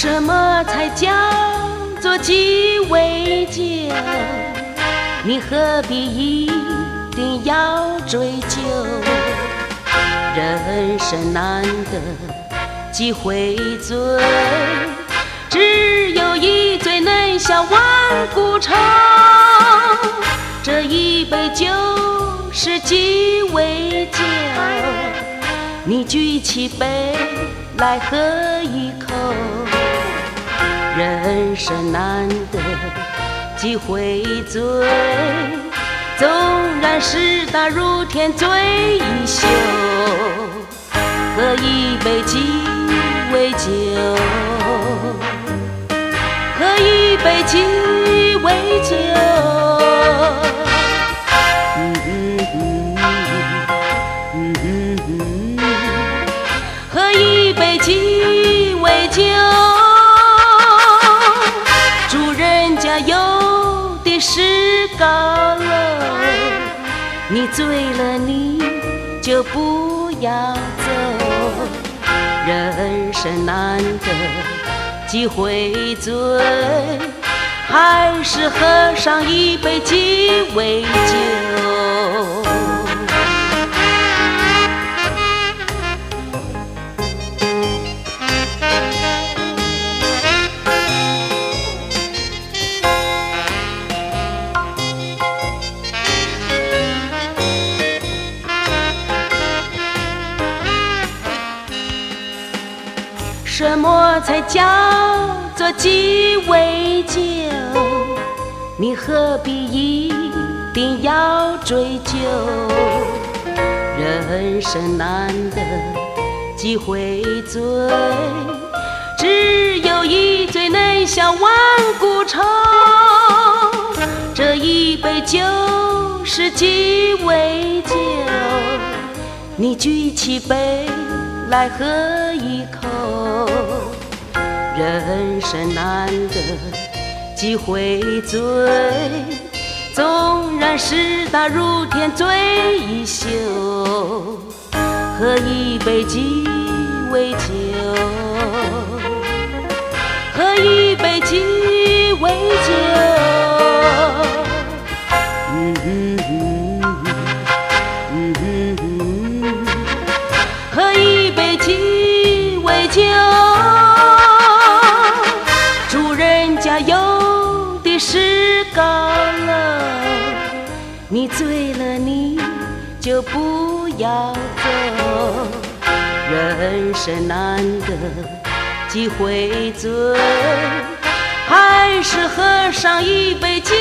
什么才叫做鸡尾酒？你何必一定要追究？人生难得几回醉，只有一醉能消万古愁。这一杯酒是鸡尾酒，你举起杯来喝一口。人生难得几回醉，纵然事大如天醉一宿，喝一杯鸡尾酒，喝一杯鸡尾酒。喝一杯鸡尾酒，是高楼。你醉了，你就不要走。人生难得几回醉，还是喝上一杯鸡尾酒。什么才叫做鸡尾酒？你何必一定要追究？人生难得几回醉，只有一醉能消万古愁。这一杯酒是鸡尾酒，你举起杯来喝一口。人生难得几回醉，纵然事大如天醉一宿，喝一杯鸡尾酒，喝一杯鸡尾酒。嗯嗯嗯酒，主人家有的是高楼。你醉了，你就不要走。人生难得几回醉，还是喝上一杯酒